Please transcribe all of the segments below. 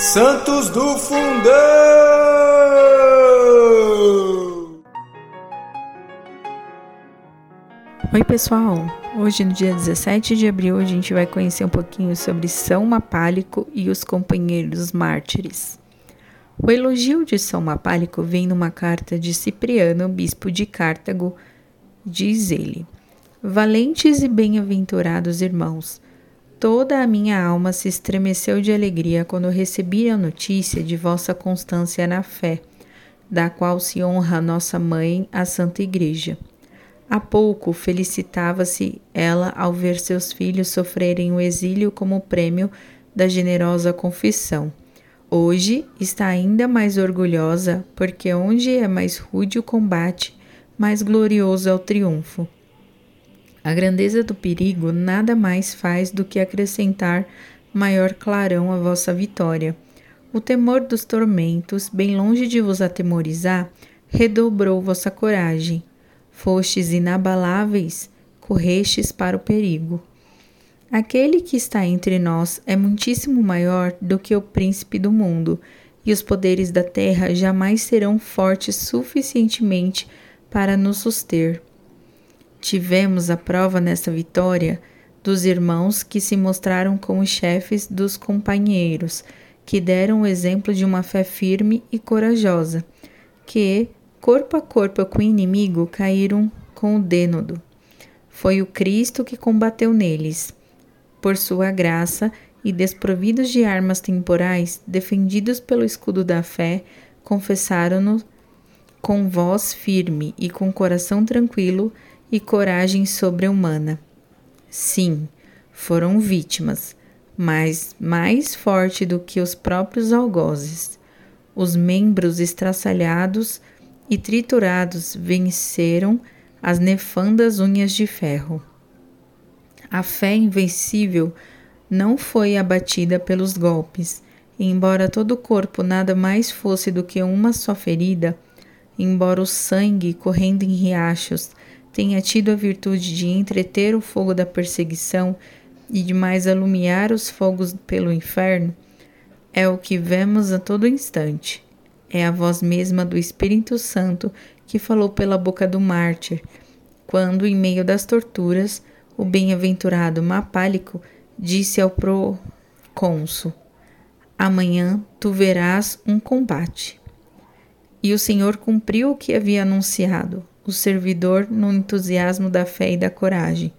Santos do Fundão! Oi, pessoal! Hoje, no dia 17 de abril, a gente vai conhecer um pouquinho sobre São Mapálico e os companheiros mártires. O elogio de São Mapálico vem numa carta de Cipriano, bispo de Cartago. Diz ele: Valentes e bem-aventurados irmãos, toda a minha alma se estremeceu de alegria quando recebi a notícia de vossa constância na fé, da qual se honra nossa mãe, a Santa Igreja. Há pouco felicitava-se ela ao ver seus filhos sofrerem o exílio como prêmio da generosa confissão. Hoje está ainda mais orgulhosa, porque onde é mais rude o combate, mais glorioso é o triunfo. A grandeza do perigo nada mais faz do que acrescentar maior clarão à vossa vitória. O temor dos tormentos, bem longe de vos atemorizar, redobrou vossa coragem. Fostes inabaláveis, correstes para o perigo. Aquele que está entre nós é muitíssimo maior do que o príncipe do mundo, e os poderes da terra jamais serão fortes suficientemente para nos suster. Tivemos a prova nessa vitória dos irmãos que se mostraram como chefes dos companheiros, que deram o exemplo de uma fé firme e corajosa, que, corpo a corpo com o inimigo, caíram com o dênodo. Foi o Cristo que combateu neles. Por sua graça e desprovidos de armas temporais, defendidos pelo escudo da fé, confessaram-no com voz firme e com coração tranquilo e coragem sobre-humana. Sim, foram vítimas, mas mais forte do que os próprios algozes. Os membros estraçalhados e triturados venceram as nefandas unhas de ferro. A fé invencível não foi abatida pelos golpes, embora todo o corpo nada mais fosse do que uma só ferida, embora o sangue correndo em riachos tenha tido a virtude de entreter o fogo da perseguição e de mais alumiar os fogos pelo inferno, é o que vemos a todo instante. É a voz mesma do Espírito Santo que falou pela boca do mártir, quando, em meio das torturas, o bem-aventurado Mapálico disse ao procônsul: Amanhã tu verás um combate. E o Senhor cumpriu o que havia anunciado o servidor no entusiasmo da fé e da coragem.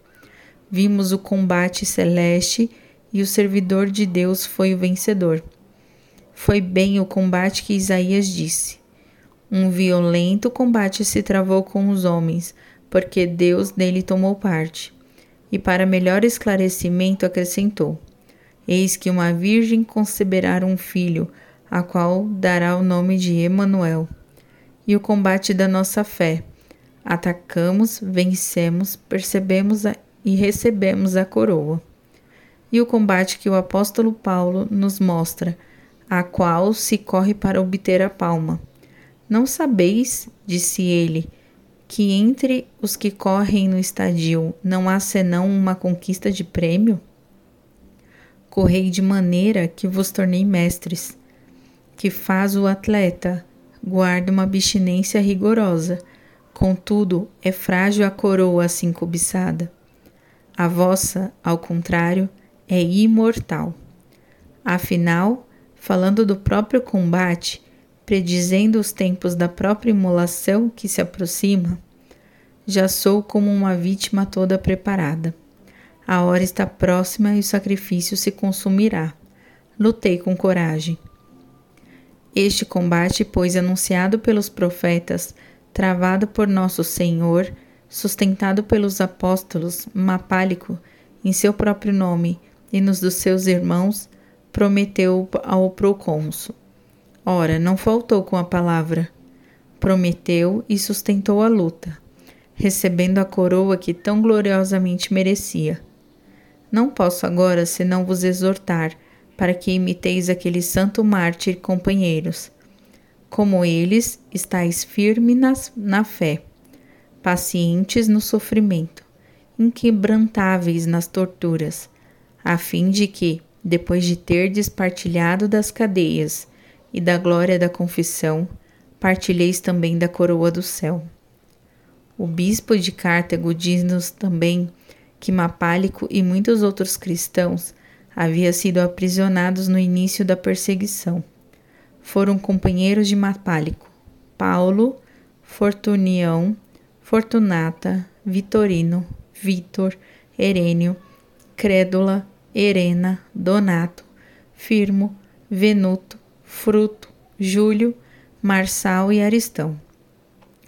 Vimos o combate celeste e o servidor de Deus foi o vencedor. Foi bem o combate que Isaías disse. Um violento combate se travou com os homens, porque Deus nele tomou parte. E para melhor esclarecimento acrescentou: Eis que uma virgem conceberá um filho, a qual dará o nome de Emanuel. E o combate da nossa fé Atacamos, vencemos, percebemos a, e recebemos a coroa. E o combate que o apóstolo Paulo nos mostra, a qual se corre para obter a palma. Não sabeis, disse ele, que entre os que correm no estadio não há senão uma conquista de prêmio? Correi de maneira que vos tornei mestres, que faz o atleta, guarda uma abstinência rigorosa Contudo, é frágil a coroa assim cobiçada. A vossa, ao contrário, é imortal. Afinal, falando do próprio combate, predizendo os tempos da própria imolação que se aproxima, já sou como uma vítima toda preparada. A hora está próxima e o sacrifício se consumirá. Lutei com coragem. Este combate, pois anunciado pelos profetas, travado por nosso Senhor, sustentado pelos apóstolos, Mapálico, em seu próprio nome e nos dos seus irmãos, prometeu ao procônsul. Ora, não faltou com a palavra. Prometeu e sustentou a luta, recebendo a coroa que tão gloriosamente merecia. Não posso agora senão vos exortar para que imiteis aquele santo mártir companheiros como eles, estáis firmes na fé, pacientes no sofrimento, inquebrantáveis nas torturas, a fim de que, depois de ter despartilhado das cadeias e da glória da confissão, partilheis também da coroa do céu. O bispo de Cartago diz-nos também que Mapálico e muitos outros cristãos haviam sido aprisionados no início da perseguição. Foram companheiros de Mapálico, Paulo, Fortunião, Fortunata, Vitorino, Vitor, Herênio, Crédula, Herena, Donato, Firmo, Venuto, Fruto, Júlio, Marçal e Aristão.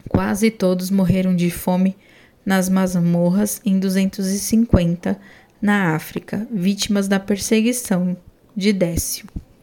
Quase todos morreram de fome nas masmorras em 250 na África, vítimas da perseguição de Décio.